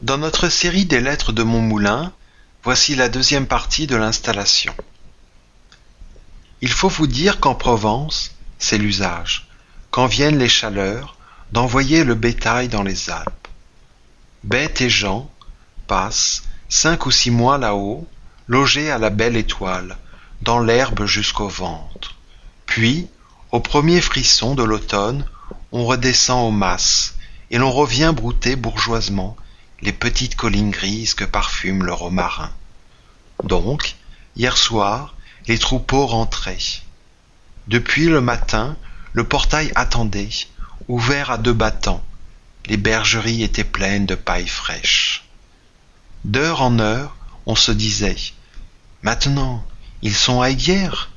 Dans notre série des lettres de mon moulin, voici la deuxième partie de l'installation. Il faut vous dire qu'en Provence, c'est l'usage, quand viennent les chaleurs, d'envoyer le bétail dans les Alpes. Bêtes et gens passent cinq ou six mois là-haut, logés à la belle étoile, dans l'herbe jusqu'au ventre. Puis, au premier frisson de l'automne, on redescend aux masses, et l'on revient brouter bourgeoisement les petites collines grises que parfume le romarin. Donc, hier soir, les troupeaux rentraient. Depuis le matin, le portail attendait, ouvert à deux battants. Les bergeries étaient pleines de paille fraîche. D'heure en heure, on se disait Maintenant, ils sont à Aiguière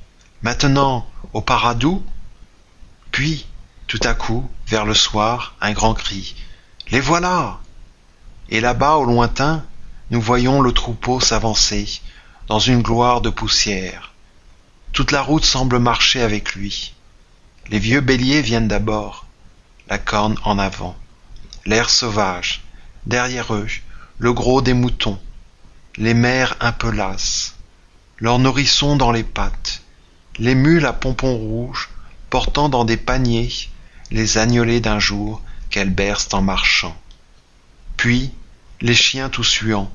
Maintenant, au Paradou Puis, tout à coup, vers le soir, un grand cri Les voilà Et là-bas, au lointain, nous voyons le troupeau s'avancer, dans une gloire de poussière. Toute la route semble marcher avec lui. Les vieux béliers viennent d'abord, la corne en avant, l'air sauvage, derrière eux, le gros des moutons, les mères un peu lasses, leurs nourrissons dans les pattes, les mules à pompons rouges, portant dans des paniers les agnolés d'un jour qu'elles bercent en marchant. Puis, les chiens tout suants,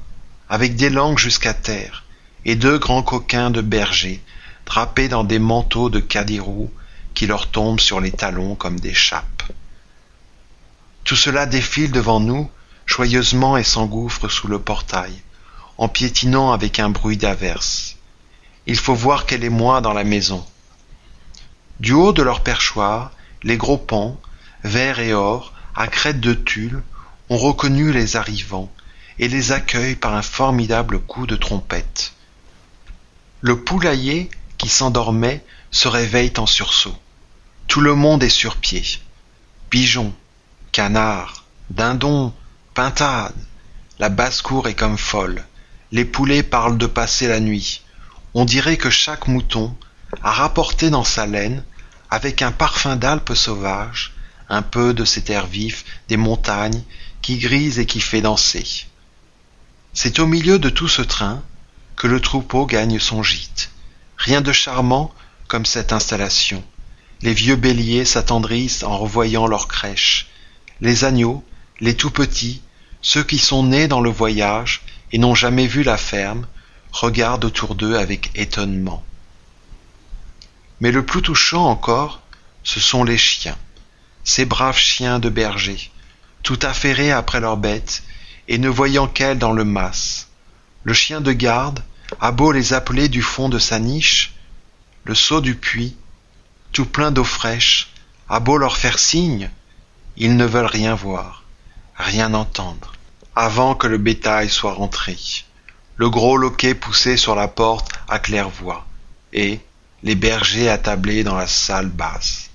avec des langues jusqu'à terre, et deux grands coquins de berger, drapés dans des manteaux de cadirou qui leur tombent sur les talons comme des chapes. Tout cela défile devant nous, joyeusement et s'engouffre sous le portail, en piétinant avec un bruit d'averse. Il faut voir qu'elle est moi dans la maison. Du haut de leur perchoir, les gros pans, verts et or, à crête de tulle, ont reconnu les arrivants et les accueillent par un formidable coup de trompette. Le poulailler, qui s'endormait, se réveille en sursaut. Tout le monde est sur pied. Pigeons, canards, dindons, pintades. La basse-cour est comme folle. Les poulets parlent de passer la nuit. On dirait que chaque mouton a rapporté dans sa laine, avec un parfum d'Alpes sauvages, un peu de cet air vif des montagnes qui grise et qui fait danser. C'est au milieu de tout ce train que le troupeau gagne son gîte. Rien de charmant comme cette installation. Les vieux béliers s'attendrissent en revoyant leur crèche. Les agneaux, les tout petits, ceux qui sont nés dans le voyage et n'ont jamais vu la ferme, regardent autour d'eux avec étonnement. Mais le plus touchant encore, ce sont les chiens, ces braves chiens de berger, tout affairés après leurs bêtes et ne voyant qu'elles dans le mas. Le chien de garde a beau les appeler du fond de sa niche, le seau du puits, tout plein d'eau fraîche, a beau leur faire signe, ils ne veulent rien voir, rien entendre, avant que le bétail soit rentré. Le gros loquet poussé sur la porte à claire-voix, et les bergers attablés dans la salle basse.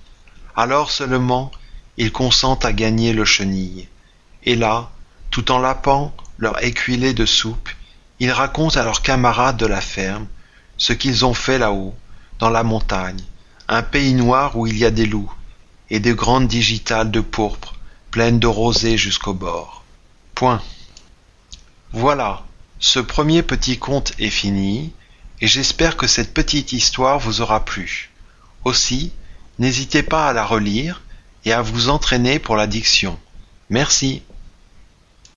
Alors seulement ils consentent à gagner le chenil, et là, tout en lapant leur écuilé de soupe, ils racontent à leurs camarades de la ferme ce qu'ils ont fait là-haut, dans la montagne, un pays noir où il y a des loups, et de grandes digitales de pourpre, pleines de rosée jusqu'au bord. Point. Voilà, ce premier petit conte est fini, et j'espère que cette petite histoire vous aura plu. Aussi, n'hésitez pas à la relire et à vous entraîner pour la diction. Merci.